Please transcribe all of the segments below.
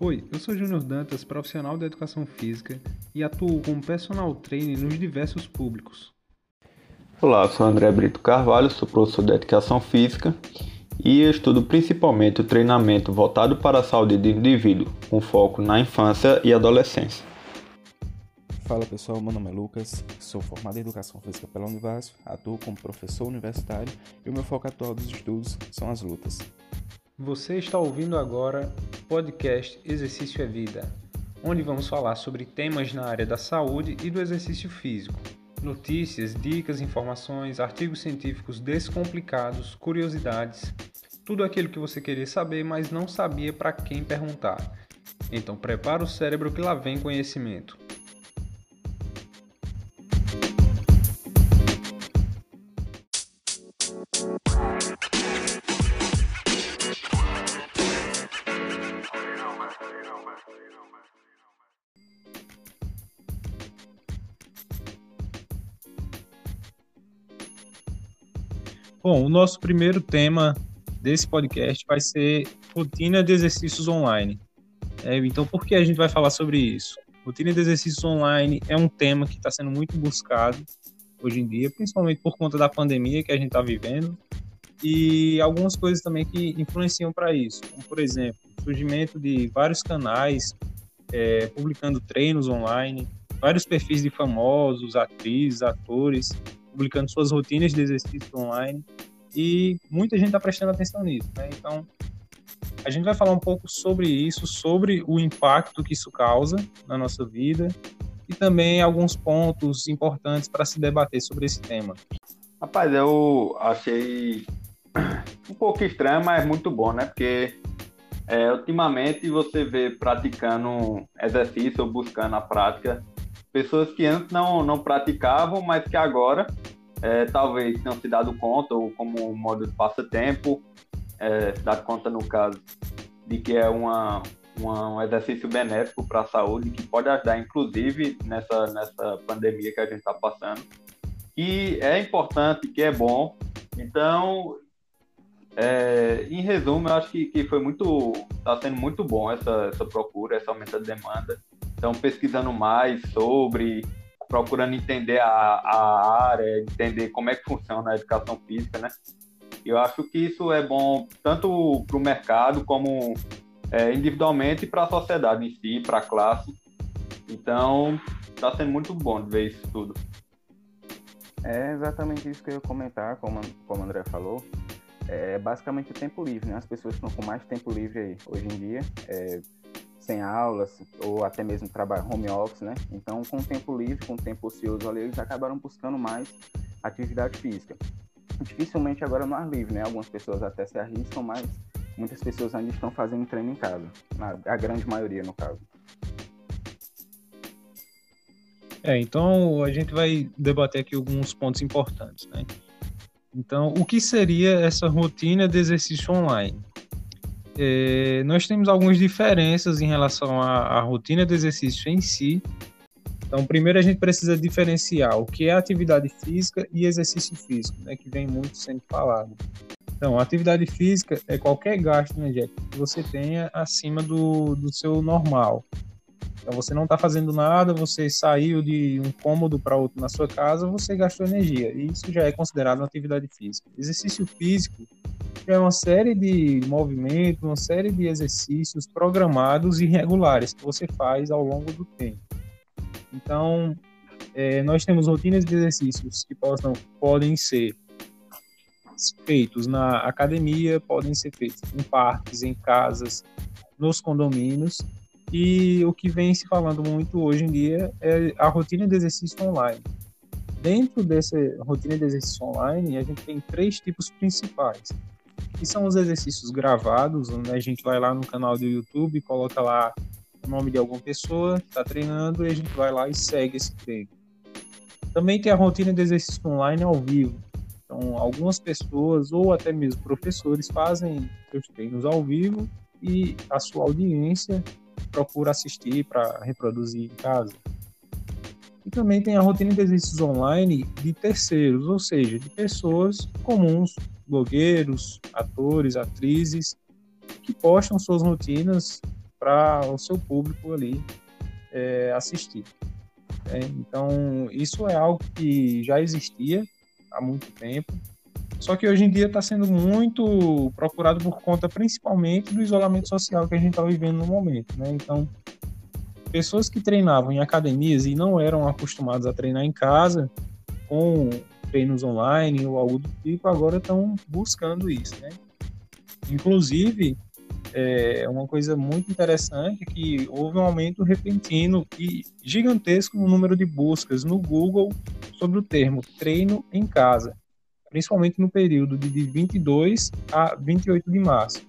Oi, eu sou Júnior Dantas, profissional da educação física e atuo como personal trainer nos diversos públicos. Olá, eu sou André Brito Carvalho, sou professor de educação física e estudo principalmente o treinamento voltado para a saúde do indivíduo, com foco na infância e adolescência. Fala pessoal, meu nome é Lucas, sou formado em Educação Física pela Univasf, atuo como professor universitário e o meu foco atual dos estudos são as lutas. Você está ouvindo agora o podcast Exercício é Vida, onde vamos falar sobre temas na área da saúde e do exercício físico. Notícias, dicas, informações, artigos científicos descomplicados, curiosidades, tudo aquilo que você queria saber, mas não sabia para quem perguntar. Então prepara o cérebro que lá vem conhecimento. Bom, o nosso primeiro tema desse podcast vai ser rotina de exercícios online. É, então, por que a gente vai falar sobre isso? Rotina de exercícios online é um tema que está sendo muito buscado hoje em dia, principalmente por conta da pandemia que a gente está vivendo e algumas coisas também que influenciam para isso, como por exemplo, o surgimento de vários canais é, publicando treinos online, vários perfis de famosos, atrizes, atores publicando suas rotinas de exercício online e muita gente está prestando atenção nisso, né? Então, a gente vai falar um pouco sobre isso, sobre o impacto que isso causa na nossa vida e também alguns pontos importantes para se debater sobre esse tema. Rapaz, eu achei um pouco estranho, mas muito bom, né? Porque é, ultimamente você vê praticando exercício ou buscando a prática pessoas que antes não, não praticavam, mas que agora é, talvez tenham se dado conta, ou como modo de passatempo, é, se dado conta, no caso, de que é uma, uma um exercício benéfico para a saúde, que pode ajudar, inclusive, nessa, nessa pandemia que a gente está passando. E é importante, que é bom. Então, é, em resumo, eu acho que, que foi muito, está sendo muito bom essa, essa procura, essa aumento de demanda. Então, pesquisando mais sobre, procurando entender a, a área, entender como é que funciona a educação física, né? Eu acho que isso é bom tanto para o mercado como é, individualmente para a sociedade em si, para a classe. Então, está sendo muito bom ver isso tudo. É exatamente isso que eu ia comentar, como, como o André falou. É basicamente o tempo livre, né? As pessoas estão com mais tempo livre aí hoje em dia. É, sem aulas ou até mesmo trabalho home office, né? Então, com o tempo livre, com o tempo ocioso ali, eles acabaram buscando mais atividade física. Dificilmente agora no ar livre, né? Algumas pessoas até se arriscam, mas muitas pessoas ainda estão fazendo treino em casa, a grande maioria no caso. É, então a gente vai debater aqui alguns pontos importantes, né? Então, o que seria essa rotina de exercício online? É, nós temos algumas diferenças em relação à, à, rotina de exercício em si. Então, primeiro a gente precisa diferenciar o que é atividade física e exercício físico, né, que vem muito sendo falado. Então, atividade física é qualquer gasto energético que você tenha acima do, do seu normal. Então, você não está fazendo nada, você saiu de um cômodo para outro na sua casa, você gastou energia. E isso já é considerado uma atividade física. Exercício físico é uma série de movimentos, uma série de exercícios programados e regulares que você faz ao longo do tempo. Então, é, nós temos rotinas de exercícios que possam, podem ser feitos na academia, podem ser feitos em parques, em casas, nos condomínios. E o que vem se falando muito hoje em dia é a rotina de exercício online. Dentro dessa rotina de exercício online, a gente tem três tipos principais que são os exercícios gravados, onde a gente vai lá no canal do YouTube, coloca lá o nome de alguma pessoa que está treinando e a gente vai lá e segue esse treino. Também tem a rotina de exercício online ao vivo. Então, algumas pessoas ou até mesmo professores fazem seus treinos ao vivo e a sua audiência procura assistir para reproduzir em casa. E também tem a rotina de exercícios online de terceiros, ou seja, de pessoas comuns, blogueiros, atores, atrizes, que postam suas rotinas para o seu público ali é, assistir. É, então, isso é algo que já existia há muito tempo, só que hoje em dia está sendo muito procurado por conta principalmente do isolamento social que a gente está vivendo no momento. Né? Então, pessoas que treinavam em academias e não eram acostumadas a treinar em casa, com treinos online ou algo do tipo, agora estão buscando isso. Né? Inclusive, é uma coisa muito interessante que houve um aumento repentino e gigantesco no número de buscas no Google sobre o termo treino em casa, principalmente no período de 22 a 28 de março.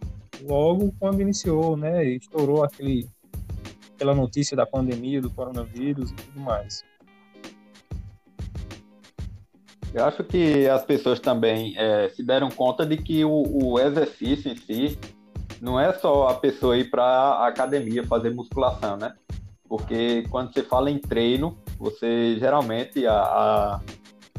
Logo quando iniciou, né, estourou aquele, aquela notícia da pandemia, do coronavírus e tudo mais. Eu acho que as pessoas também é, se deram conta de que o, o exercício em si não é só a pessoa ir para a academia fazer musculação, né? Porque quando você fala em treino, você geralmente a, a,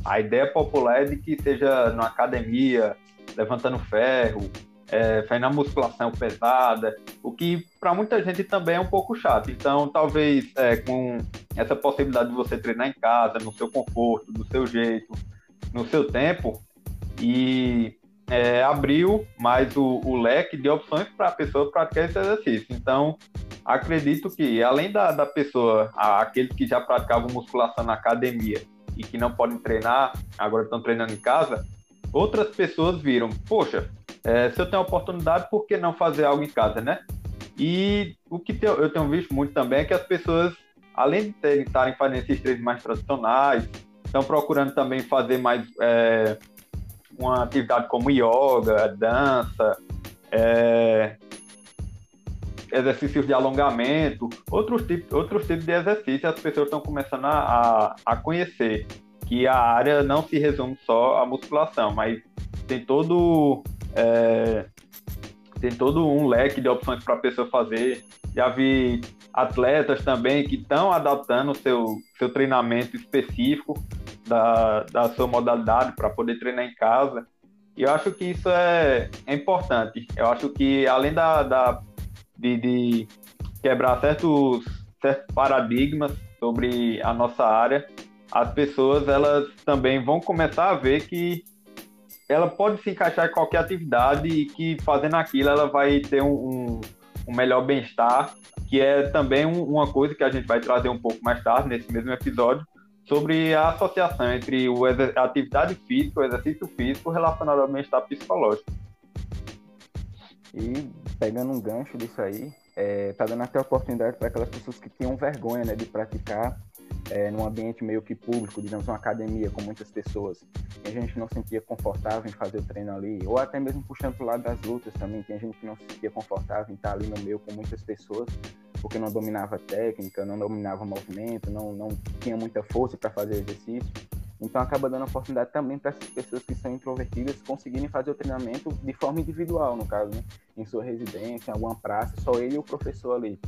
a ideia popular é de que seja na academia, levantando ferro, é, fazendo musculação pesada, o que para muita gente também é um pouco chato. Então, talvez é, com essa possibilidade de você treinar em casa, no seu conforto, do seu jeito, no seu tempo, e é, abriu mais o, o, leque de opções para a pessoa praticar esse exercício. Então, acredito que, além da, da pessoa, a, aqueles que já praticavam musculação na academia e que não podem treinar, agora estão treinando em casa, outras pessoas viram, poxa, é, se eu tenho a oportunidade, por que não fazer algo em casa, né? E o que eu tenho visto muito também é que as pessoas, além de estarem fazendo esses treinos mais tradicionais, estão procurando também fazer mais é, uma atividade como yoga, dança, é, exercícios de alongamento, outros tipos, outros tipos de exercícios, as pessoas estão começando a, a conhecer que a área não se resume só à musculação, mas tem todo é, tem todo um leque de opções para a pessoa fazer. Já vi atletas também que estão adaptando o seu, seu treinamento específico da, da sua modalidade para poder treinar em casa. E eu acho que isso é, é importante. Eu acho que além da, da de, de quebrar certos, certos paradigmas sobre a nossa área, as pessoas elas também vão começar a ver que ela pode se encaixar em qualquer atividade e que fazendo aquilo ela vai ter um, um, um melhor bem-estar, que é também um, uma coisa que a gente vai trazer um pouco mais tarde nesse mesmo episódio, sobre a associação entre a atividade física, o exercício físico relacionado ao bem-estar psicológico. E pegando um gancho disso aí, é, tá dando até oportunidade para aquelas pessoas que tinham vergonha né, de praticar é, num ambiente meio que público, digamos, uma academia com muitas pessoas, a gente não se sentia confortável em fazer o treino ali, ou até mesmo puxando para o lado das lutas também, tem gente que não se sentia confortável em estar ali no meio com muitas pessoas, porque não dominava técnica, não dominava movimento, não, não tinha muita força para fazer exercício. Então acaba dando oportunidade também para essas pessoas que são introvertidas conseguirem fazer o treinamento de forma individual, no caso, né? em sua residência, em alguma praça, só ele e o professor ali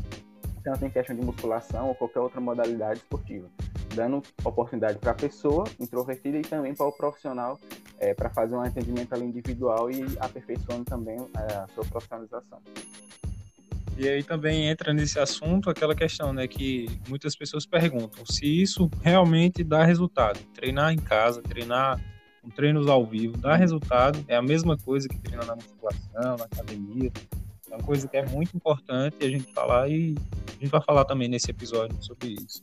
tanto em questão de musculação ou qualquer outra modalidade esportiva, dando oportunidade para a pessoa introvertida e também para o profissional é, para fazer um atendimento ali individual e aperfeiçoando também é, a sua profissionalização. E aí também entra nesse assunto aquela questão, né, que muitas pessoas perguntam se isso realmente dá resultado. Treinar em casa, treinar com treinos ao vivo, dá resultado, é a mesma coisa que treinar na musculação, na academia. É uma coisa que é muito importante a gente falar e a gente vai falar também nesse episódio sobre isso.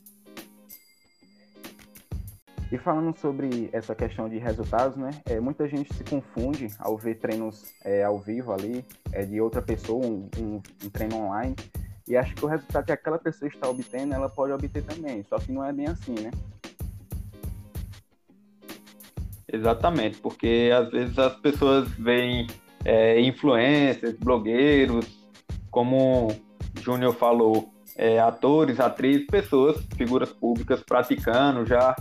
E falando sobre essa questão de resultados, né? É, muita gente se confunde ao ver treinos é, ao vivo ali, é, de outra pessoa, um, um, um, treino online, e acha que o resultado que aquela pessoa está obtendo, ela pode obter também. Só que não é bem assim, né? Exatamente, porque às vezes as pessoas veem é, influencers, blogueiros, como o Júnior falou, é, atores, atrizes, pessoas, figuras públicas praticando já,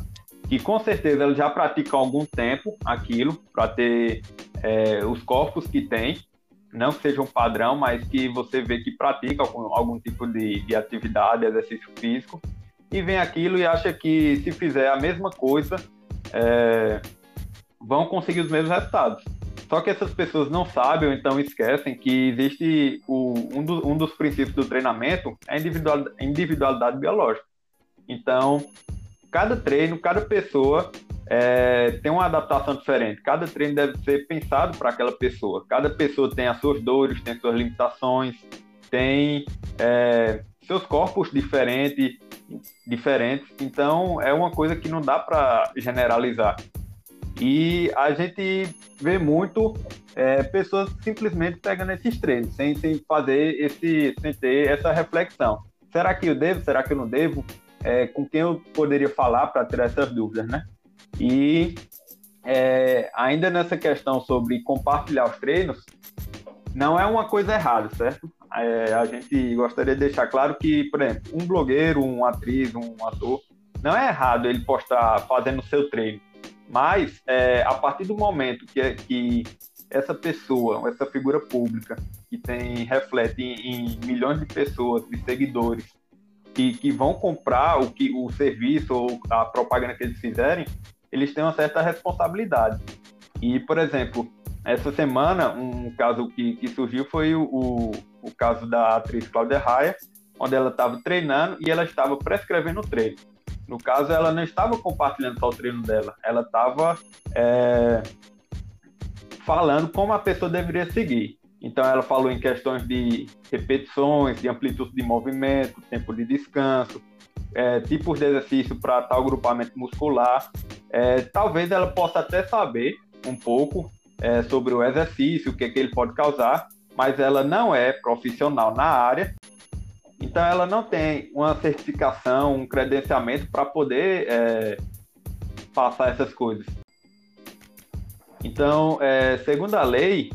que com certeza elas já praticam há algum tempo aquilo, para ter é, os corpos que tem, não que seja um padrão, mas que você vê que pratica algum, algum tipo de, de atividade, exercício físico, e vem aquilo e acha que se fizer a mesma coisa, é, vão conseguir os mesmos resultados. Só que essas pessoas não sabem ou então esquecem que existe o, um, do, um dos princípios do treinamento é a individualidade, individualidade biológica. Então, cada treino, cada pessoa é, tem uma adaptação diferente. Cada treino deve ser pensado para aquela pessoa. Cada pessoa tem as suas dores, tem as suas limitações, tem é, seus corpos diferentes, diferentes. Então, é uma coisa que não dá para generalizar. E a gente vê muito é, pessoas simplesmente pegando esses treinos, sem, sem fazer esse, sem ter essa reflexão. Será que eu devo? Será que eu não devo? É, com quem eu poderia falar para tirar essas dúvidas, né? E é, ainda nessa questão sobre compartilhar os treinos, não é uma coisa errada, certo? É, a gente gostaria de deixar claro que, por exemplo, um blogueiro, um atriz, um ator, não é errado ele postar fazendo o seu treino. Mas, é, a partir do momento que, que essa pessoa, essa figura pública, que tem reflete em, em milhões de pessoas, de seguidores, que, que vão comprar o, que, o serviço ou a propaganda que eles fizerem, eles têm uma certa responsabilidade. E, por exemplo, essa semana, um caso que, que surgiu foi o, o, o caso da atriz Cláudia Raia, onde ela estava treinando e ela estava prescrevendo o treino. No caso, ela não estava compartilhando só o treino dela, ela estava é, falando como a pessoa deveria seguir. Então, ela falou em questões de repetições, de amplitude de movimento, tempo de descanso, é, tipos de exercício para tal grupamento muscular. É, talvez ela possa até saber um pouco é, sobre o exercício, o que, é que ele pode causar, mas ela não é profissional na área então, ela não tem uma certificação, um credenciamento para poder é, passar essas coisas. Então, é, segundo a lei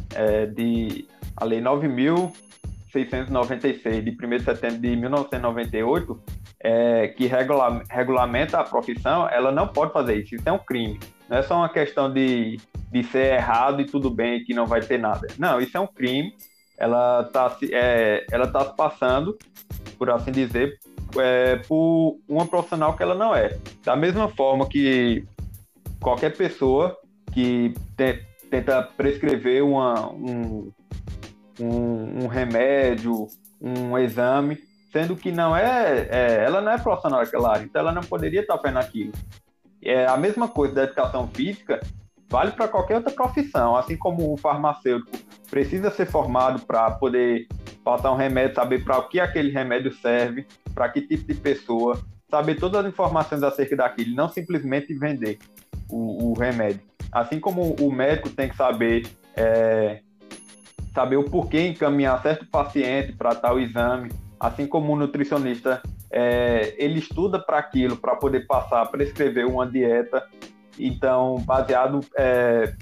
de a lei 9.696 de 1 de setembro de 1998, é, que regula, regulamenta a profissão, ela não pode fazer isso. Isso é um crime. Não é só uma questão de, de ser errado e tudo bem, que não vai ter nada. Não, isso é um crime. Ela está é, ela tá se passando por assim dizer, é, por uma profissional que ela não é. Da mesma forma que qualquer pessoa que te, tenta prescrever uma, um, um, um, remédio, um exame, sendo que não é, é, ela não é profissional daquela área, então ela não poderia estar fazendo aquilo. É a mesma coisa da educação física, vale para qualquer outra profissão, assim como o farmacêutico precisa ser formado para poder passar um remédio, saber para o que aquele remédio serve, para que tipo de pessoa, saber todas as informações acerca daquilo, não simplesmente vender o, o remédio. Assim como o médico tem que saber é, saber o porquê encaminhar certo paciente para tal exame, assim como o nutricionista é, ele estuda para aquilo, para poder passar, prescrever uma dieta, então baseado é,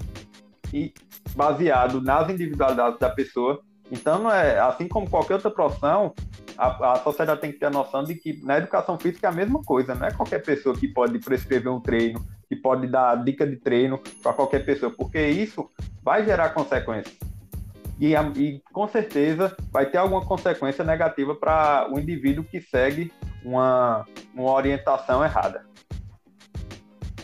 e baseado nas individualidades da pessoa. Então, é, assim como qualquer outra profissão, a, a, sociedade tem que ter a noção de que na educação física é a mesma coisa, não é qualquer pessoa que pode prescrever um treino, que pode dar dica de treino para qualquer pessoa, porque isso vai gerar consequências. E, e, com certeza vai ter alguma consequência negativa para o indivíduo que segue uma, uma orientação errada.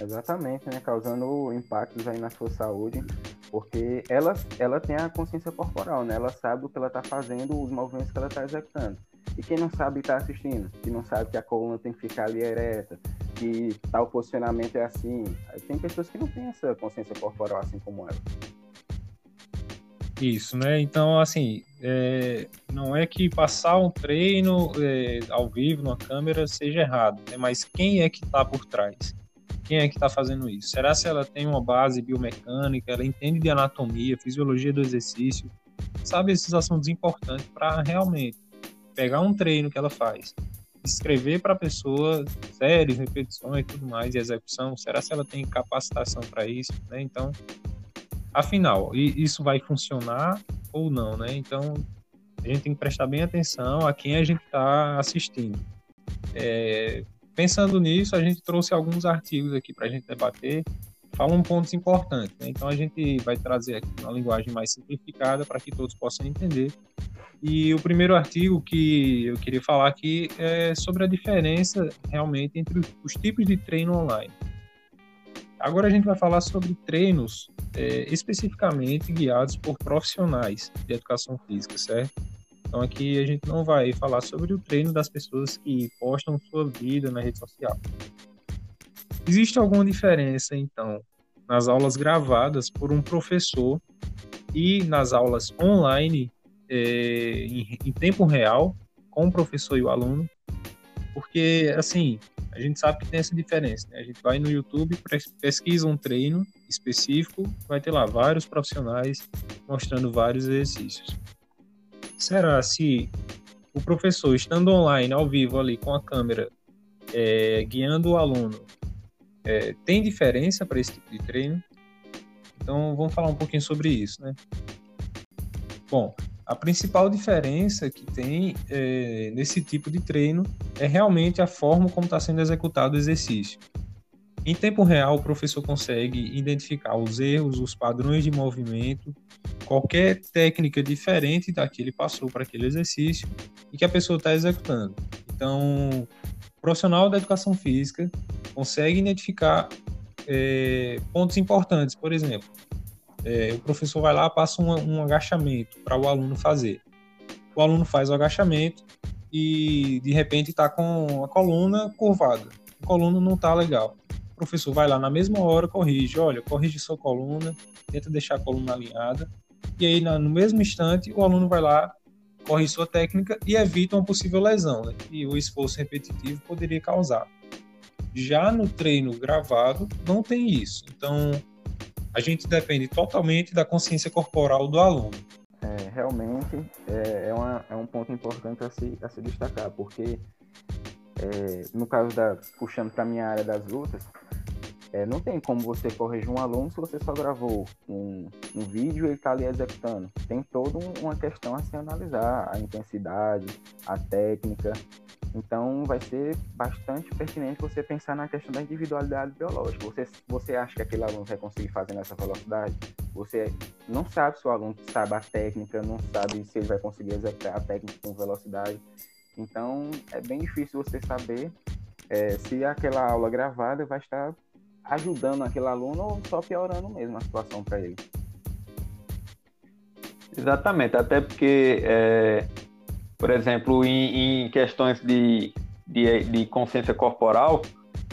Exatamente, né? causando impactos aí na sua saúde porque ela, ela tem a consciência corporal, né? Ela sabe o que ela está fazendo, os movimentos que ela está executando. E quem não sabe está assistindo, que não sabe que a coluna tem que ficar ali ereta, que tal posicionamento é assim. Tem pessoas que não têm essa consciência corporal assim como ela. Isso, né? Então, assim, é, não é que passar um treino é, ao vivo, numa câmera, seja errado, né? mas quem é que está por trás? quem é que está fazendo isso? Será se ela tem uma base biomecânica, ela entende de anatomia, fisiologia do exercício, sabe esses assuntos importantes para realmente pegar um treino que ela faz, escrever para a pessoa séries, repetições e tudo mais, e execução, será se ela tem capacitação para isso, né? Então, afinal, isso vai funcionar ou não, né? Então, a gente tem que prestar bem atenção a quem a gente está assistindo. É, pensando nisso, a gente trouxe alguns artigos aqui para a gente debater, falam pontos importantes. Né? Então, a gente vai trazer aqui uma linguagem mais simplificada para que todos possam entender. E o primeiro artigo que eu queria falar aqui é sobre a diferença realmente entre os tipos de treino online. Agora a gente vai falar sobre treinos é, especificamente guiados por profissionais de educação física, certo? Então aqui a gente não vai falar sobre o treino das pessoas que postam sua vida na rede social. Existe alguma diferença, então, nas aulas gravadas por um professor e nas aulas online é, em, em tempo real com o professor e o aluno? Porque, assim, a gente sabe que tem essa diferença, né? A gente vai no YouTube, pesquisa um treino específico, vai ter lá vários profissionais mostrando vários exercícios. Será se o professor estando online, ao vivo ali com a câmera, é, guiando o aluno, é, tem diferença para esse tipo de treino? Então vamos falar um pouquinho sobre isso, né? Bom, a principal diferença que tem é, nesse tipo de treino é realmente a forma como está sendo executado o exercício. Em tempo real, o professor consegue identificar os erros, os padrões de movimento, qualquer técnica diferente da que ele passou para aquele exercício e que a pessoa está executando. Então, o profissional da educação física consegue identificar é, pontos importantes, por exemplo, é, o professor vai lá, passa um, um agachamento para o aluno fazer. O aluno faz o agachamento e de repente está com a coluna curvada. A coluna não está legal. O professor vai lá na mesma hora, corrige. Olha, corrige sua coluna, tenta deixar a coluna alinhada. E aí, no mesmo instante, o aluno vai lá, corrige sua técnica e evita uma possível lesão, né, que o esforço repetitivo poderia causar. Já no treino gravado, não tem isso. Então, a gente depende totalmente da consciência corporal do aluno. É, realmente é, é, uma, é um ponto importante a se, a se destacar, porque é, no caso da puxando para minha área das lutas, é, não tem como você corrigir um aluno se você só gravou um, um vídeo e ele está ali executando. Tem toda uma questão a se analisar, a intensidade, a técnica, então, vai ser bastante pertinente você pensar na questão da individualidade biológica. Você, você acha que aquele aluno vai conseguir fazer nessa velocidade? Você não sabe se o aluno sabe a técnica, não sabe se ele vai conseguir executar a técnica com velocidade. Então, é bem difícil você saber é, se aquela aula gravada vai estar ajudando aquele aluno ou só piorando mesmo a situação para ele. Exatamente, até porque é por exemplo, em, em questões de, de, de, consciência corporal,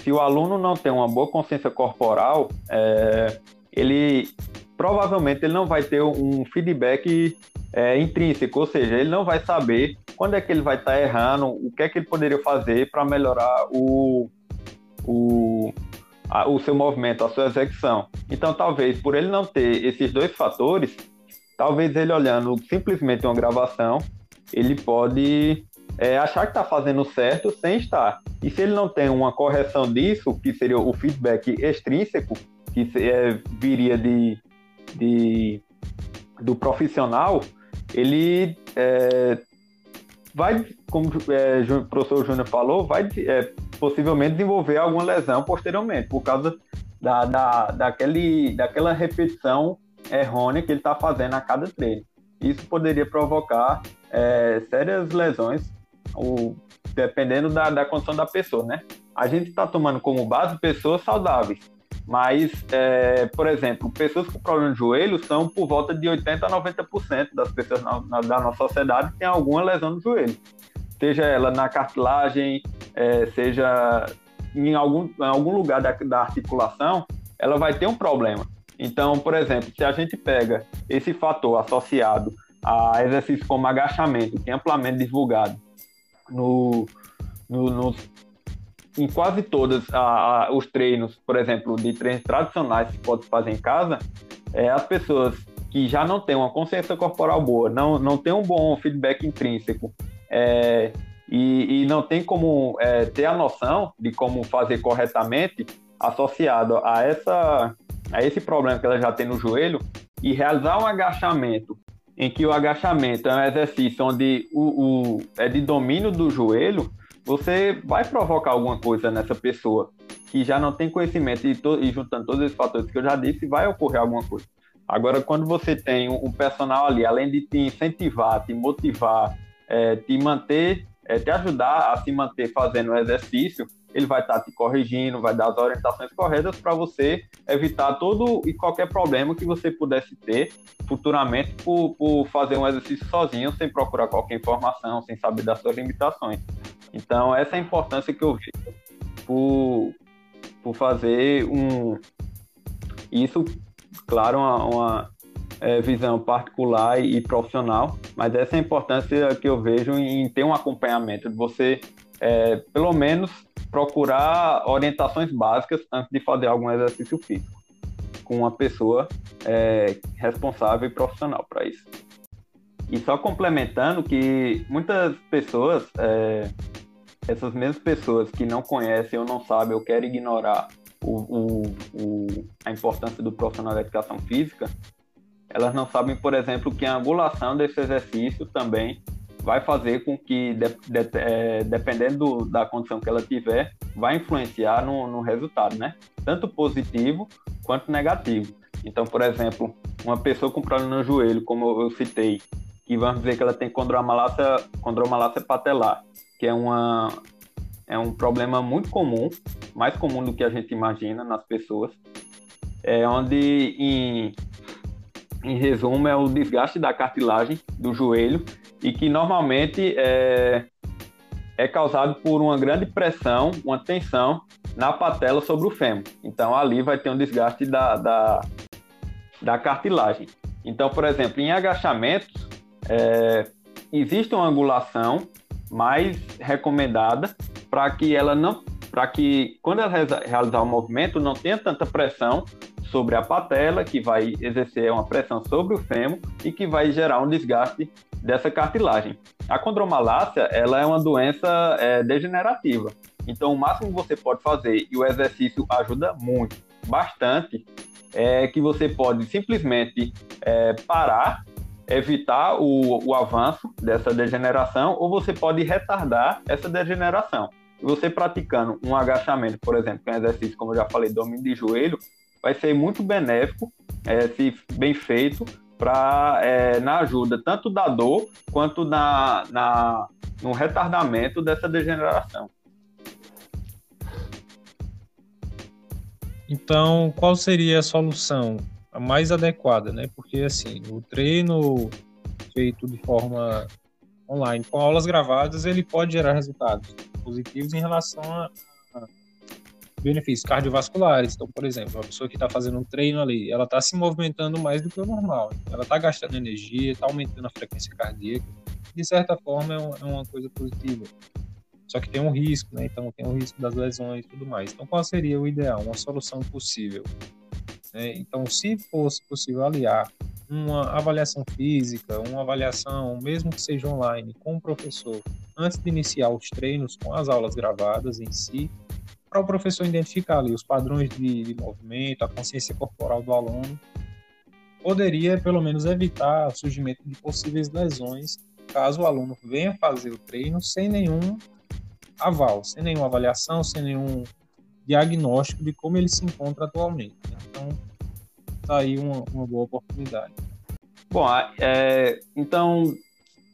se o aluno não tem uma boa consciência corporal, é, ele provavelmente ele não vai ter um feedback é, intrínseco, ou seja, ele não vai saber quando é que ele vai estar tá errando, o que é que ele poderia fazer para melhorar o, o, a, o seu movimento, a sua execução. Então, talvez por ele não ter esses dois fatores, talvez ele olhando simplesmente uma gravação, ele pode é, achar que está fazendo certo sem estar. E se ele não tem uma correção disso, que seria o feedback extrínseco, que é, viria de, de, do profissional, ele é, vai, como é, o professor Júnior falou, vai é, possivelmente desenvolver alguma lesão posteriormente, por causa da, da, daquele, daquela repetição errônea que ele está fazendo a cada treino. Isso poderia provocar é, sérias lesões, o, dependendo da, da condição da pessoa, né? A gente está tomando como base pessoas saudáveis, mas, é, por exemplo, pessoas com problema de joelho são por volta de 80% a 90% das pessoas na, na, da nossa sociedade que têm alguma lesão no joelho. Seja ela na cartilagem, é, seja em algum, em algum lugar da, da articulação, ela vai ter um problema. Então, por exemplo, se a gente pega esse fator associado a exercícios como agachamento, que é amplamente divulgado no, no, no em quase todos os treinos, por exemplo, de treinos tradicionais que pode fazer em casa, é, as pessoas que já não têm uma consciência corporal boa, não, não têm um bom feedback intrínseco é, e, e, não tem como é, ter a noção de como fazer corretamente associado a, essa, a esse problema que ela já tem no joelho e realizar um agachamento em que o agachamento é um exercício onde o, o é de domínio do joelho, você vai provocar alguma coisa nessa pessoa que já não tem conhecimento e, to, e juntando todos esses fatores que eu já disse, vai ocorrer alguma coisa. Agora, quando você tem um, um personal ali, além de te incentivar, te motivar, é, te manter, é, te ajudar a se manter fazendo o exercício, ele vai estar tá te corrigindo, vai dar as orientações corretas para você evitar todo e qualquer problema que você pudesse ter futuramente por, por fazer um exercício sozinho, sem procurar qualquer informação, sem saber das suas limitações. Então, essa é a importância que eu vi por, por fazer um. Isso, claro, uma, uma é, visão particular e, profissional, mas essa é a importância que eu vejo em ter um acompanhamento, de você, é, pelo menos, procurar orientações básicas antes de fazer algum exercício físico, com uma pessoa é, responsável e profissional para isso. E só complementando que muitas pessoas, é, essas mesmas pessoas que não conhecem ou não sabem ou querem ignorar o, o, o, a importância do profissional da educação física, elas não sabem, por exemplo, que a angulação desse exercício também vai fazer com que, de, de, é, dependendo da condição que ela tiver, vai influenciar no, no resultado, né? Tanto positivo quanto negativo. Então, por exemplo, uma pessoa com problema no joelho, como eu citei, que vamos dizer que ela tem condromalácia, condromalácia patelar, que é, uma, é um problema muito comum, mais comum do que a gente imagina nas pessoas, é onde em em resumo, é o desgaste da cartilagem do joelho e que normalmente é, é causado por uma grande pressão, uma tensão na patela sobre o fêmur. Então, ali vai ter um desgaste da, da, da cartilagem. Então, por exemplo, em agachamentos, é, existe uma angulação mais recomendada para que ela não para que quando ela realizar o movimento não tenha tanta pressão sobre a patela, que vai exercer uma pressão sobre o fêmur e que vai gerar um desgaste dessa cartilagem. A condromalácia, ela é uma doença é, degenerativa. Então, o máximo que você pode fazer, e o exercício ajuda muito, bastante, é que você pode simplesmente é, parar, evitar o, o avanço dessa degeneração, ou você pode retardar essa degeneração. Você praticando um agachamento, por exemplo, que é um exercício, como eu já falei, domínio de joelho, vai ser muito benéfico, é, se bem feito, para é, na ajuda tanto da dor quanto na, na, no retardamento dessa degeneração. Então, qual seria a solução a mais adequada, né? Porque assim, o treino feito de forma online, com aulas gravadas, ele pode gerar resultados positivos em relação a, benefícios cardiovasculares. Então, por exemplo, uma pessoa que está fazendo um treino ali, ela está se movimentando mais do que o normal. Ela está gastando energia, está aumentando a frequência cardíaca. De certa forma, é, é uma coisa positiva. Só que tem um risco, né? Então, tem um risco das lesões e tudo mais. Então, qual seria o ideal? Uma solução possível? Né? Então, se fosse possível aliar uma avaliação física, uma avaliação, mesmo que seja online, com o professor, antes de iniciar os treinos, com as aulas gravadas em si, para o professor identificar ali os padrões de, de movimento, a consciência corporal do aluno, poderia pelo menos evitar o surgimento de possíveis lesões caso o aluno venha fazer o treino sem nenhum aval, sem nenhuma avaliação, sem nenhum diagnóstico de como ele se encontra atualmente. Então, tá aí uma, uma boa oportunidade. Bom, é, então,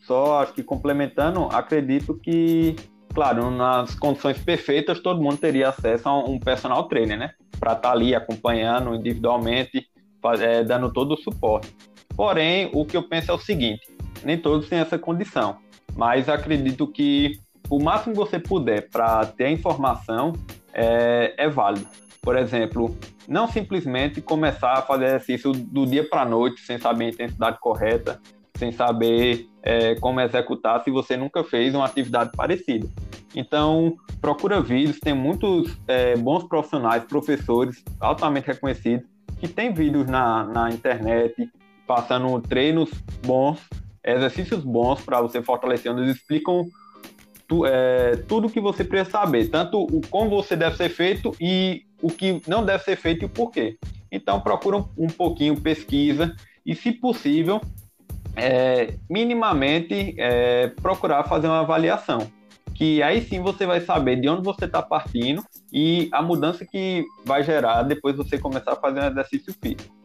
só acho que complementando, acredito que Claro, nas condições perfeitas, todo mundo teria acesso a um personal trainer, né? Para estar tá ali acompanhando individualmente, é, dando todo o suporte. Porém, o que eu penso é o seguinte: nem todos têm essa condição, mas acredito que o máximo que você puder para ter a informação é, é válido. Por exemplo, não simplesmente começar a fazer exercício do dia para a noite sem saber a intensidade correta, sem saber é, como executar se você nunca fez uma atividade parecida. Então, procura vídeos, tem muitos é, bons profissionais, professores altamente reconhecidos, que têm vídeos na, na internet, passando treinos bons, exercícios bons para você fortalecer, eles explicam tu, é, tudo que você precisa saber, tanto o como você deve ser feito e o que não deve ser feito e o porquê. Então, procura um, um pouquinho, pesquisa e, se possível, é, minimamente é, procurar fazer uma avaliação. Que aí sim você vai saber de onde você está partindo e a mudança que vai gerar depois você começar a fazer um exercício físico.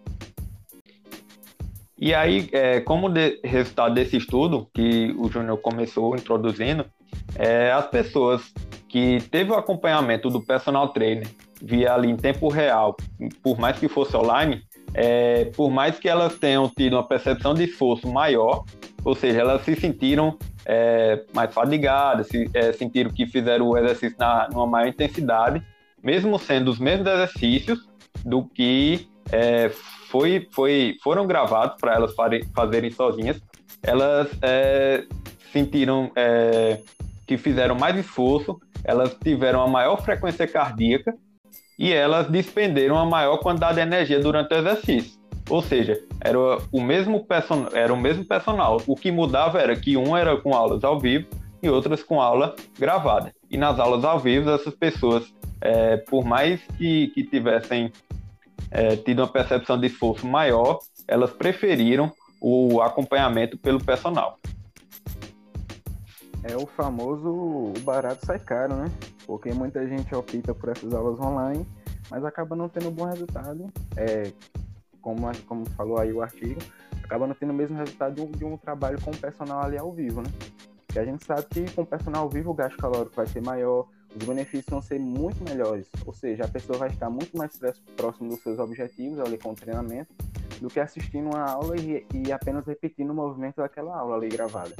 E aí, é, como de, resultado desse estudo que o Júnior começou introduzindo, é, as pessoas que teve o acompanhamento do personal trainer via ali em tempo real, por mais que fosse online, é, por mais que elas tenham tido uma percepção de esforço maior, ou seja, elas se sentiram é, mais fadigadas, se, é, sentiram que fizeram o exercício na, numa maior intensidade, mesmo sendo os mesmos exercícios do que é, foi, foi, foram gravados para elas fazerem sozinhas, elas é, sentiram é, que fizeram mais esforço, elas tiveram uma maior frequência cardíaca e elas despenderam uma maior quantidade de energia durante o exercício. Ou seja, era o mesmo, person... era o mesmo personal. O que mudava era que um era com aulas ao vivo e outras com aula gravada. E nas aulas ao vivo, essas pessoas, é, por mais que, que tivessem é, tido uma percepção de esforço maior, elas preferiram o acompanhamento pelo personal. É o famoso o barato sai caro, né? Porque muita gente opta por essas aulas online, mas acaba não tendo bom resultado. É, como, como falou aí o artigo, acaba não tendo o mesmo resultado de um, de um trabalho com o personal ali ao vivo, né? Porque a gente sabe que com o personal ao vivo o gasto calórico vai ser maior, os benefícios vão ser muito melhores. Ou seja, a pessoa vai estar muito mais próximo dos seus objetivos ali com o treinamento do que assistindo uma aula e, e apenas repetindo o movimento daquela aula ali gravada.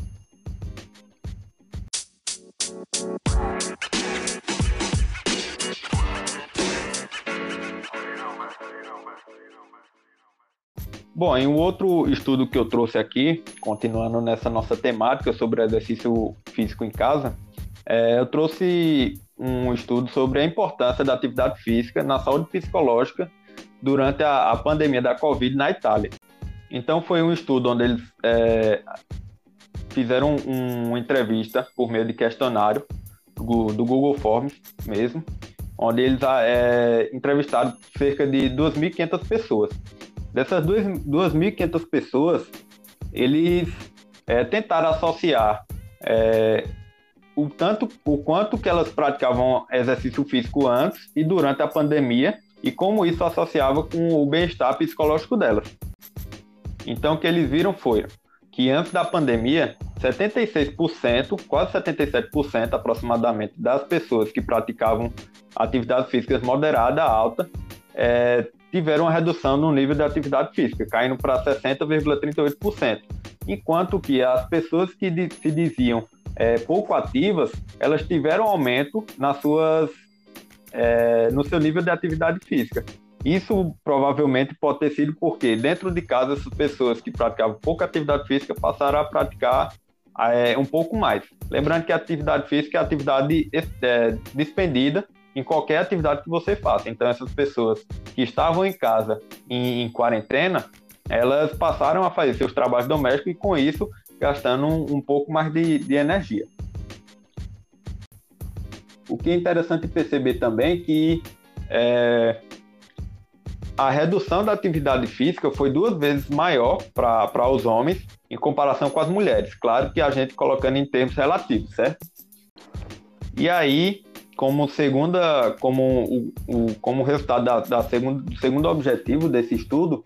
Bom, em um outro estudo que eu trouxe aqui, continuando nessa nossa temática sobre exercício físico em casa, é, eu trouxe um estudo sobre a importância da atividade física na saúde psicológica durante a, a pandemia da Covid na Itália. Então, foi um estudo onde eles é, fizeram um, uma entrevista por meio de questionário do, do Google Forms mesmo, onde eles é, entrevistaram cerca de 2.500 pessoas. Dessas 2.500 pessoas, eles é, tentaram associar é, o tanto, o quanto que elas praticavam exercício físico antes e durante a pandemia e como isso associava com o bem-estar psicológico delas. Então, o que eles viram foi que antes da pandemia, 76%, quase 77% aproximadamente das pessoas que praticavam atividades físicas moderada a alta é, tiveram uma redução no nível de atividade física, caindo para 60,38%, enquanto que as pessoas que se diziam é, pouco ativas, elas tiveram aumento nas suas, é, no seu nível de atividade física. Isso provavelmente pode ter sido porque dentro de casa essas pessoas que praticavam pouca atividade física passaram a praticar é, um pouco mais. Lembrando que a atividade física é atividade é, despendida em qualquer atividade que você faça. Então, essas pessoas que estavam em casa em, em quarentena, elas passaram a fazer seus trabalhos domésticos e, com isso, gastando um, um pouco mais de, de energia. O que é interessante perceber também que é, a redução da atividade física foi duas vezes maior para os homens em comparação com as mulheres. Claro que a gente colocando em termos relativos, certo? E aí, como segunda, como o, o como resultado da, da do segundo objetivo desse estudo,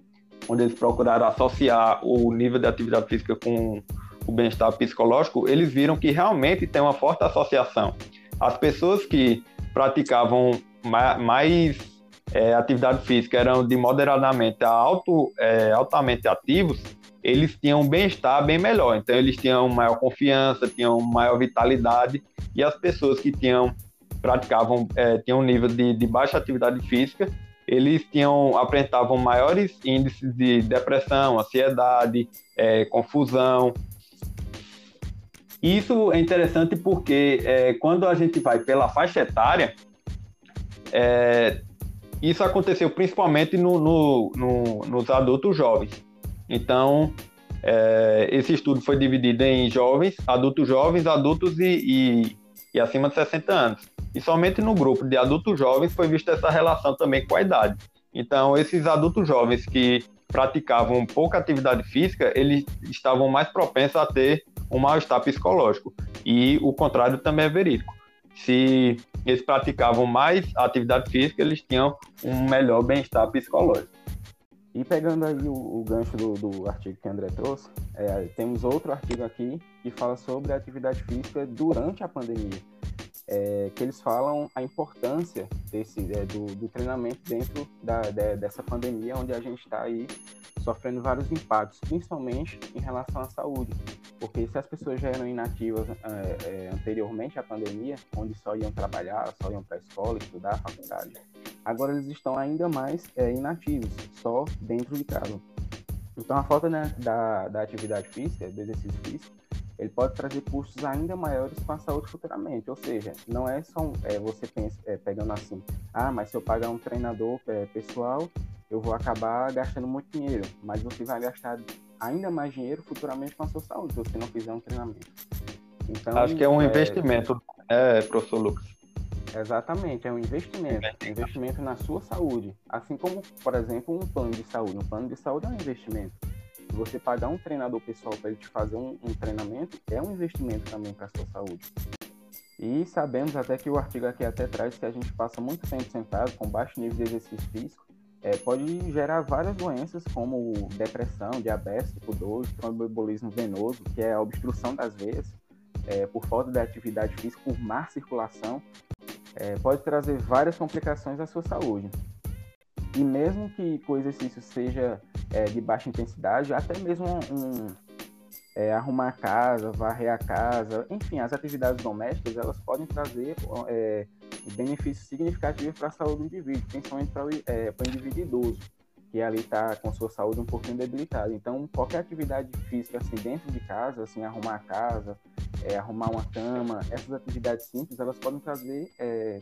onde eles procuraram associar o nível de atividade física com o bem-estar psicológico, eles viram que realmente tem uma forte associação. As pessoas que praticavam mais é, atividade física eram de moderadamente a alto, é, altamente ativos, eles tinham um bem-estar bem melhor. Então, eles tinham maior confiança, tinham maior vitalidade, e as pessoas que tinham praticavam, é, tinham um nível de, de baixa atividade física, eles tinham, apresentavam maiores índices de depressão, ansiedade, é, confusão. Isso é interessante porque é, quando a gente vai pela faixa etária, é, isso aconteceu principalmente no, no, no, nos adultos jovens. Então, é, esse estudo foi dividido em jovens, adultos jovens, adultos e, e, e acima de 60 anos. E somente no grupo de adultos jovens foi vista essa relação também com a idade. Então, esses adultos jovens que praticavam pouca atividade física, eles estavam mais propensos a ter um mal-estar psicológico. E o contrário também é verídico. Se eles praticavam mais atividade física, eles tinham um melhor bem-estar psicológico. E pegando aí o, o gancho do, do, artigo que o André trouxe, é, temos outro artigo aqui que fala sobre a atividade física durante a pandemia. é, que eles falam a importância desse é, do, do, treinamento dentro da, de, dessa pandemia, onde a gente está aí sofrendo vários impactos, principalmente em relação à saúde. Porque se as pessoas já eram inativas é, é anteriormente à pandemia, onde só iam trabalhar, só iam para a escola, estudar, faculdade, agora eles estão ainda mais é, inativos, só dentro de casa. Então a falta né, da, da atividade física, do exercício físico, ele pode trazer custos ainda maiores com a saúde futuramente. Ou seja, não é só é, você pensa, é, pegando assim, ah, mas se eu pagar um treinador é, pessoal, eu vou acabar gastando muito dinheiro, mas você vai gastar ainda mais dinheiro futuramente com a sua saúde, se você não fizer um treinamento. Então, Acho que é um é, investimento, é, professor Lucas. Exatamente, é um investimento. Investimento na sua saúde. Assim como, por exemplo, um plano de saúde. Um plano de saúde é um investimento você pagar um treinador pessoal para ele te fazer um, um treinamento é um investimento também para a sua saúde. E sabemos até que o artigo aqui até traz que a gente passa muito tempo sentado com baixo nível de exercício físico, é, pode gerar várias doenças como depressão, diabetes tipo 2, tromboembolismo venoso, que é a obstrução das veias, é, por falta de atividade física, por má circulação, é, pode trazer várias complicações à sua saúde. E mesmo que o exercício seja é, de baixa intensidade, até mesmo um, é, arrumar a casa, varrer a casa, enfim, as atividades domésticas, elas podem trazer é, benefícios significativos para a saúde do indivíduo, principalmente para o, é, o indivíduo idoso, que ali está com sua saúde um pouquinho debilitada. Então, qualquer atividade física, assim, dentro de casa, assim, arrumar a casa, é, arrumar uma cama, essas atividades simples, elas podem trazer é,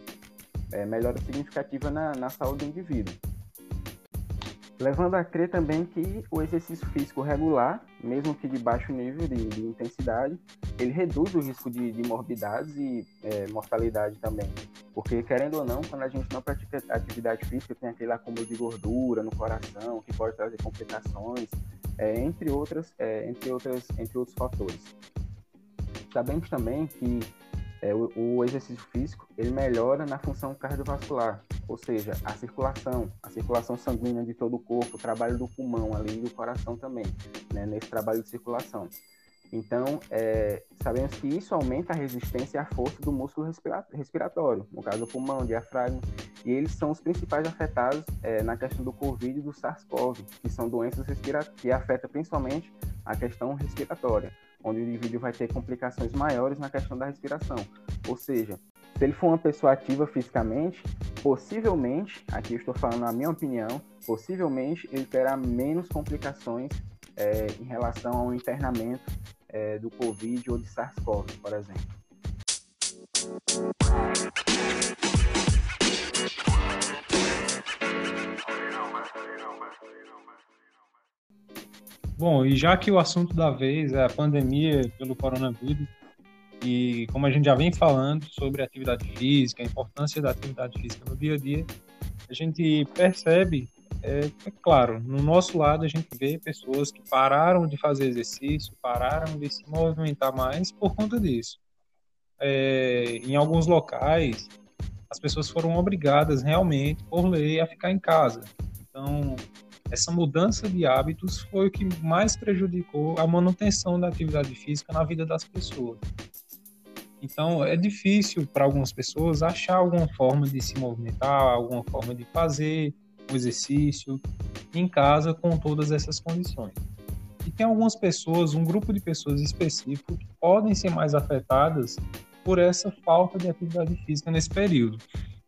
é, melhora significativa na, na saúde do indivíduo levando a crer também que o exercício físico regular, mesmo que de baixo nível de, de intensidade, ele reduz o risco de, de morbidades e é, mortalidade também. Porque, querendo ou não, quando a gente não pratica atividade física, tem aquele acúmulo de gordura no coração, que pode trazer complicações, é, entre, outras, é, entre, outras, entre outros fatores. Sabemos também que é, o, o, exercício físico ele melhora na função cardiovascular, ou seja, a circulação, a circulação sanguínea de todo o corpo, o trabalho do pulmão, além do coração também, né, nesse trabalho de circulação. Então, é, sabemos que isso aumenta a resistência e a força do músculo respiratório, no caso do pulmão, diafragma, e eles são os principais afetados é, na questão do Covid e do SARS-CoV, que são doenças que afetam principalmente a questão respiratória onde o indivíduo vai ter complicações maiores na questão da respiração. Ou seja, se ele for uma pessoa ativa fisicamente, possivelmente, aqui estou falando a minha opinião, possivelmente ele terá menos complicações é, em relação ao internamento é, do Covid ou de SARS-CoV, por exemplo. Bom, e já que o assunto da vez é a pandemia pelo coronavírus, e como a gente já vem falando sobre atividade física, a importância da atividade física no dia a dia, a gente percebe, é, é claro, no nosso lado a gente vê pessoas que pararam de fazer exercício, pararam de se movimentar mais por conta disso. É, em alguns locais, as pessoas foram obrigadas realmente, por lei, a ficar em casa. Então, essa mudança de hábitos foi o que mais prejudicou a manutenção da atividade física na vida das pessoas. Então, é difícil para algumas pessoas achar alguma forma de se movimentar, alguma forma de fazer o exercício em casa com todas essas condições. E tem algumas pessoas, um grupo de pessoas específico, que podem ser mais afetadas por essa falta de atividade física nesse período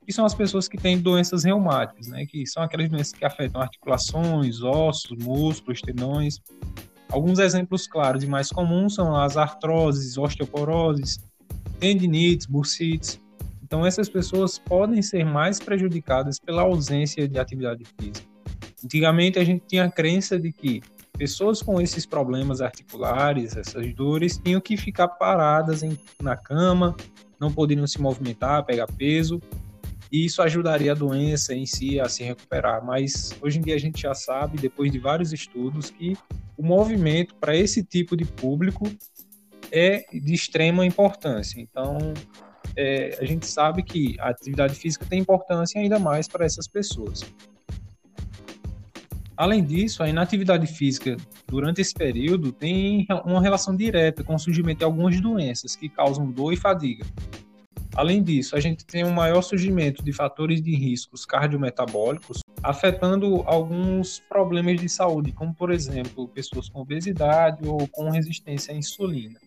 que são as pessoas que têm doenças reumáticas, né, que são aquelas doenças que afetam articulações, ossos, músculos, tendões. Alguns exemplos claros e mais comuns são as artroses, osteoporoses, tendinites, bursites. Então, essas pessoas podem ser mais prejudicadas pela ausência de atividade física. Antigamente, a gente tinha a crença de que pessoas com esses problemas articulares, essas dores, tinham que ficar paradas em, na cama, não poderiam se movimentar, pegar peso, e isso ajudaria a doença em si a se recuperar. Mas hoje em dia a gente já sabe, depois de vários estudos, que o movimento para esse tipo de público é de extrema importância. Então, é, a gente sabe que a atividade física tem importância ainda mais para essas pessoas. Além disso, a inatividade física durante esse período tem uma relação direta com o surgimento de algumas doenças que causam dor e fadiga. Além disso, a gente tem um maior surgimento de fatores de riscos cardiometabólicos, afetando alguns problemas de saúde, como por exemplo, pessoas com obesidade ou com resistência à insulina.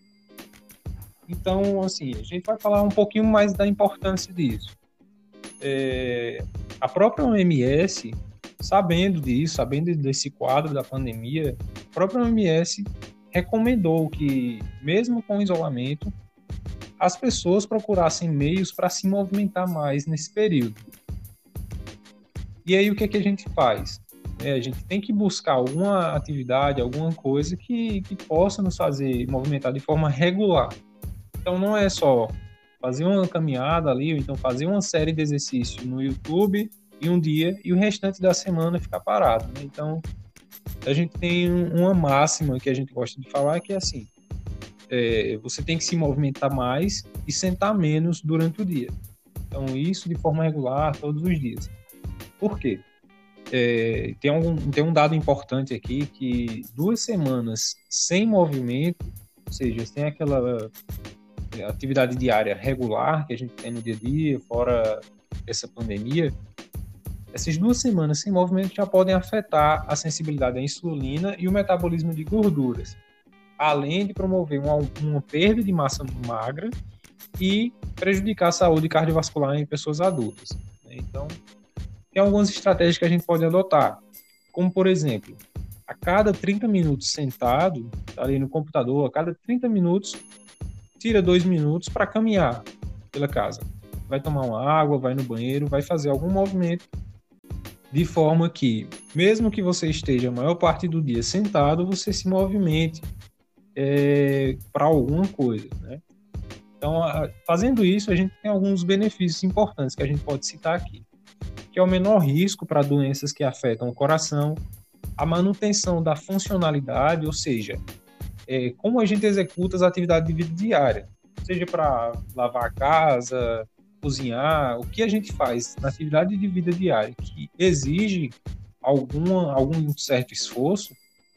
Então, assim, a gente vai falar um pouquinho mais da importância disso. É, a própria OMS, sabendo disso, sabendo desse quadro da pandemia, a própria OMS recomendou que, mesmo com isolamento, as pessoas procurassem meios para se movimentar mais nesse período. E aí o que, é que a gente faz? É, a gente tem que buscar alguma atividade, alguma coisa que, que possa nos fazer movimentar de forma regular. Então não é só fazer uma caminhada ali, ou então fazer uma série de exercícios no YouTube em um dia e o restante da semana ficar parado. Né? Então a gente tem uma máxima que a gente gosta de falar que é assim: é, você tem que se movimentar mais e sentar menos durante o dia. Então, isso de forma regular, todos os dias. Por quê? É, tem, algum, tem um dado importante aqui que duas semanas sem movimento, ou seja, sem aquela é, atividade diária regular que a gente tem no dia a dia, fora essa pandemia, essas duas semanas sem movimento já podem afetar a sensibilidade à insulina e o metabolismo de gorduras além de promover uma, uma perda de massa magra e prejudicar a saúde cardiovascular em pessoas adultas. Né? Então, tem algumas estratégias que a gente pode adotar, como por exemplo, a cada 30 minutos sentado, tá ali no computador, a cada 30 minutos, tira dois minutos para caminhar pela casa. Vai tomar uma água, vai no banheiro, vai fazer algum movimento, de forma que, mesmo que você esteja a maior parte do dia sentado, você se movimente, é, para alguma coisa, né? Então, a, fazendo isso, a gente tem alguns benefícios importantes que a gente pode citar aqui, que é o menor risco para doenças que afetam o coração, a manutenção da funcionalidade, ou seja, é, como a gente executa as atividades de vida diária, seja para lavar a casa, cozinhar, o que a gente faz na atividade de vida diária que exige alguma, algum certo esforço,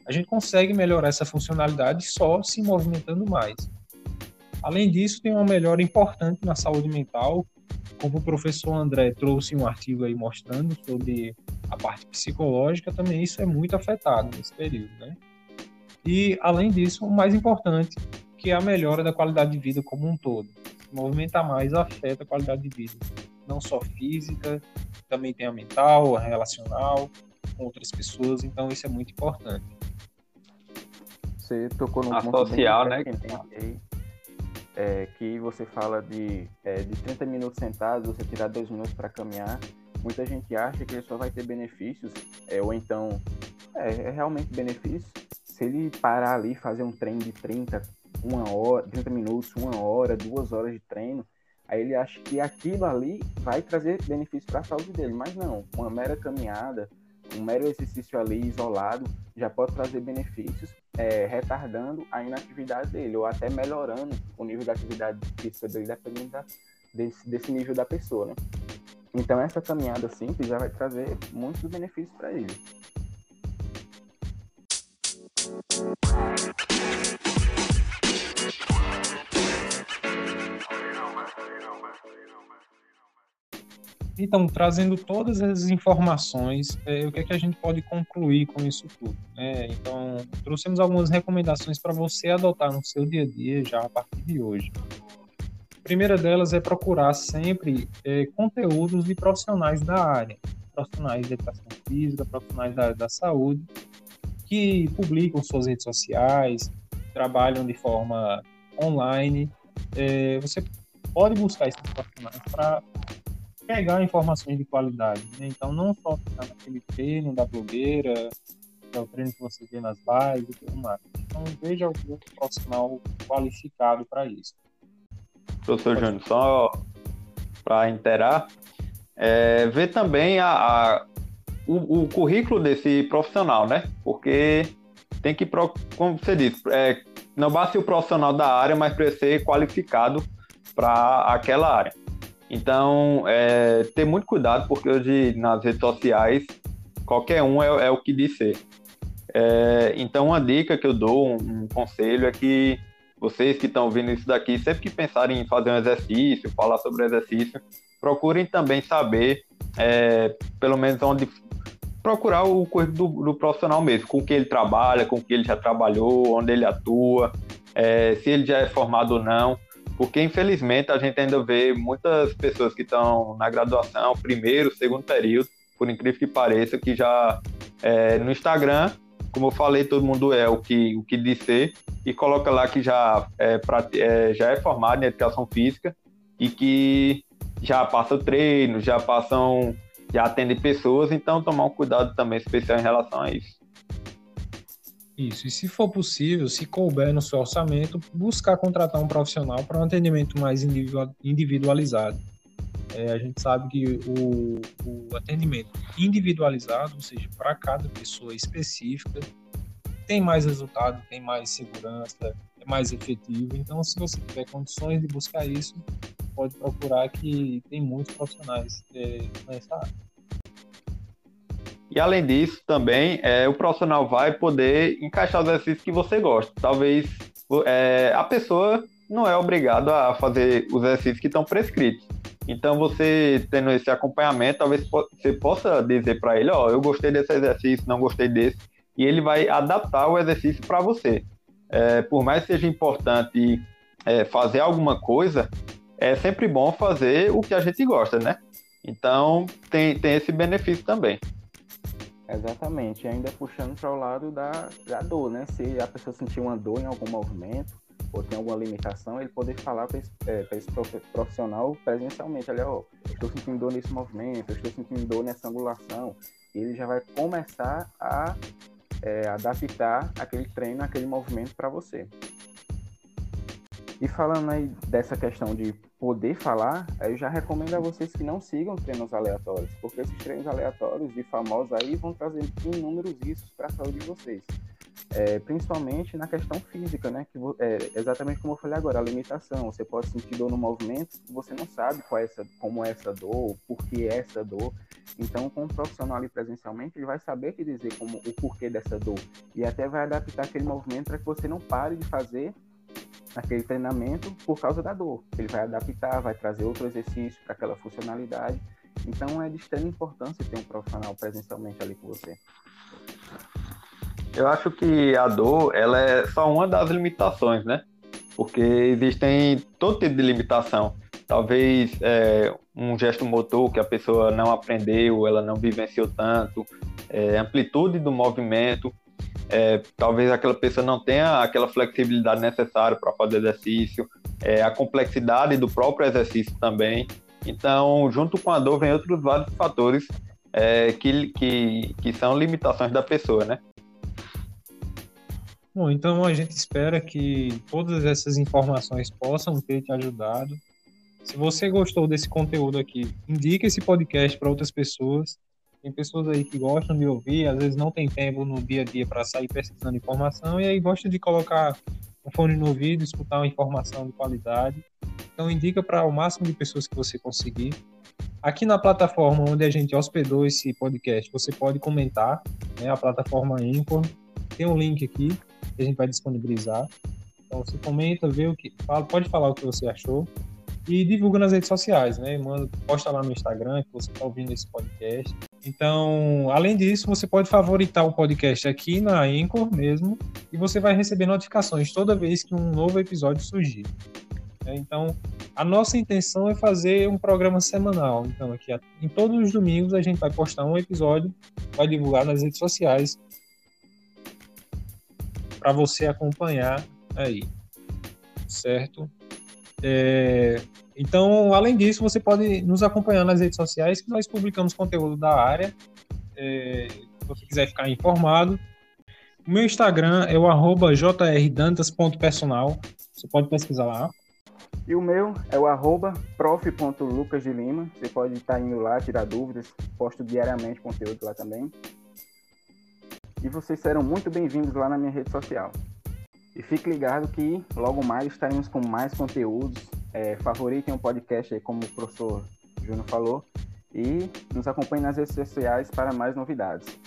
a gente consegue melhorar essa funcionalidade só se movimentando mais. Além disso, tem uma melhora importante na saúde mental, como o professor André trouxe um artigo aí mostrando sobre a parte psicológica, também isso é muito afetado nesse período, né? E, além disso, o mais importante, que é a melhora da qualidade de vida como um todo. Movimentar mais afeta a qualidade de vida, não só física, também tem a mental, a relacional, com outras pessoas, então isso é muito importante. Você tocou no a ponto social, né? Aí, é, que você fala de, é, de 30 minutos sentados, você tirar dois minutos para caminhar. Muita gente acha que ele só vai ter benefícios, é, ou então é, é realmente benefício se ele parar ali fazer um treino de 30, uma hora, 30 minutos, uma hora, duas horas de treino, aí ele acha que aquilo ali vai trazer benefício para a saúde dele, mas não, uma mera caminhada, um mero exercício ali isolado já pode trazer benefícios, é, retardando a inatividade dele, ou até melhorando o nível de atividade física dele, dependendo da, desse, desse nível da pessoa, né? Então, essa caminhada simples já vai trazer muitos benefícios para ele. Então, trazendo todas as informações, é, o que, é que a gente pode concluir com isso tudo? Né? Então, trouxemos algumas recomendações para você adotar no seu dia a dia já a partir de hoje. A primeira delas é procurar sempre é, conteúdos de profissionais da área, profissionais de educação física, profissionais da área da saúde, que publicam suas redes sociais, trabalham de forma online. É, você pode buscar esses profissionais para pegar informações de qualidade. Né? Então, não só ficar naquele treino da blogueira, que é o treino que você vê nas lives e tudo mais. Então, veja algum profissional qualificado para isso. Professor Júnior, só para interar, é, ver também a, a o, o, currículo desse profissional, né? Porque tem que, como você disse, é, não basta o profissional da área, mas precisa ser qualificado para aquela área. Então, é, ter muito cuidado, porque hoje nas redes sociais, qualquer um é, é o que diz ser. É, então, uma dica que eu dou, um, um, conselho é que vocês que estão ouvindo isso daqui, sempre que pensarem em fazer um exercício, falar sobre exercício, procurem também saber, é, pelo menos onde procurar o currículo do, do, profissional mesmo, com que ele trabalha, com que ele já trabalhou, onde ele atua, é, se ele já é formado ou não, porque infelizmente a gente ainda vê muitas pessoas que estão na graduação, primeiro, segundo período, por incrível que pareça, que já é, no Instagram como eu falei, todo mundo é o que, o que diz ser, e coloca lá que já é, pra, é, já é formado em educação física e que já passa treino, já passam, já atendem pessoas, então tomar um cuidado também especial em relação a isso. Isso, e se for possível, se couber no seu orçamento, buscar contratar um profissional para um atendimento mais individualizado. É, a gente sabe que o, o atendimento individualizado, ou seja, para cada pessoa específica, tem mais resultado, tem mais segurança, é mais efetivo. Então, se você tiver condições de buscar isso, pode procurar que tem muitos profissionais é, nessa área. E além disso, também é, o profissional vai poder encaixar os exercícios que você gosta. Talvez é, a pessoa não é obrigada a fazer os exercícios que estão prescritos. Então, você tendo esse acompanhamento, talvez você possa dizer para ele: Ó, oh, eu gostei desse exercício, não gostei desse, e ele vai adaptar o exercício para você. É, por mais que seja importante é, fazer alguma coisa, é sempre bom fazer o que a gente gosta, né? Então, tem, tem esse benefício também. Exatamente, ainda puxando para o lado da, da dor, né? Se a pessoa sentir uma dor em algum movimento, ou tem alguma limitação, ele poder falar para esse, é, esse, profissional presencialmente, olha, ó, estou sentindo dor nesse movimento, estou sentindo dor nessa angulação, e ele já vai começar a é, adaptar aquele treino, aquele movimento para você. E falando aí dessa questão de poder falar, eu já recomendo a vocês que não sigam treinos aleatórios, porque esses treinos aleatórios e famosos aí vão trazer inúmeros riscos para a saúde de vocês é, principalmente na questão física, né? Que é exatamente como eu falei agora, a limitação. Você pode sentir dor no movimento, você não sabe qual é essa, como é essa dor, por que é essa dor. Então, com um profissional ali presencialmente, ele vai saber te dizer como o porquê dessa dor e até vai adaptar aquele movimento para que você não pare de fazer aquele treinamento por causa da dor. Ele vai adaptar, vai trazer outro exercício para aquela funcionalidade. Então, é de extrema importância ter um profissional presencialmente ali com você. Eu acho que a dor, ela é só uma das limitações, né? Porque existem todo tipo de limitação. Talvez é, um gesto motor que a pessoa não aprendeu, ela não vivenciou tanto, é, amplitude do movimento, é, talvez aquela pessoa não tenha aquela flexibilidade necessária para fazer exercício, é, a complexidade do próprio exercício também. Então, junto com a dor, vem outros vários fatores é, que, que, que são limitações da pessoa, né? Bom, então a gente espera que todas essas informações possam ter te ajudado. Se você gostou desse conteúdo aqui, indique esse podcast para outras pessoas. Tem pessoas aí que gostam de ouvir, às vezes não tem tempo no dia a dia para sair pesquisando informação e aí gosta de colocar um fone no ouvido, escutar uma informação de qualidade. Então indica para o máximo de pessoas que você conseguir. Aqui na plataforma onde a gente hospedou esse podcast, você pode comentar, né, a plataforma Anchor. Tem um link aqui que a gente vai disponibilizar. Então você comenta, vê o que. Fala, pode falar o que você achou. E divulga nas redes sociais, né? Manda, posta lá no Instagram que você está ouvindo esse podcast. Então, além disso, você pode favoritar o podcast aqui na Anchor mesmo e você vai receber notificações toda vez que um novo episódio surgir. É, então, a nossa intenção é fazer um programa semanal. Então, aqui em todos os domingos a gente vai postar um episódio, vai divulgar nas redes sociais para você acompanhar aí, certo? É, então, além disso, você pode nos acompanhar nas redes sociais, que nós publicamos conteúdo da área. É, se você quiser ficar informado, o meu Instagram é o arroba jrdantas.personal. Você pode pesquisar lá. E o meu é o arroba prof.lucas de Lima. Você pode estar indo lá, tirar dúvidas. Posto diariamente conteúdo lá também e vocês serão muito bem-vindos lá na minha rede social. E fique ligado que logo mais estaremos com mais conteúdos. É, favoritem o podcast aí, como o professor Júnior falou, e nos acompanhe nas redes sociais para mais novidades.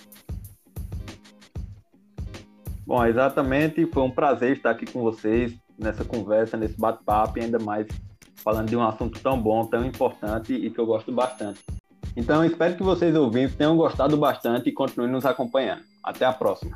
Bom, exatamente, foi um prazer estar aqui com vocês, nessa conversa, nesse bate-papo, e ainda mais falando de um assunto tão bom, tão importante e que eu gosto bastante. Então, espero que vocês ouvintes tenham gostado bastante e continuem nos acompanhando. Até a próxima.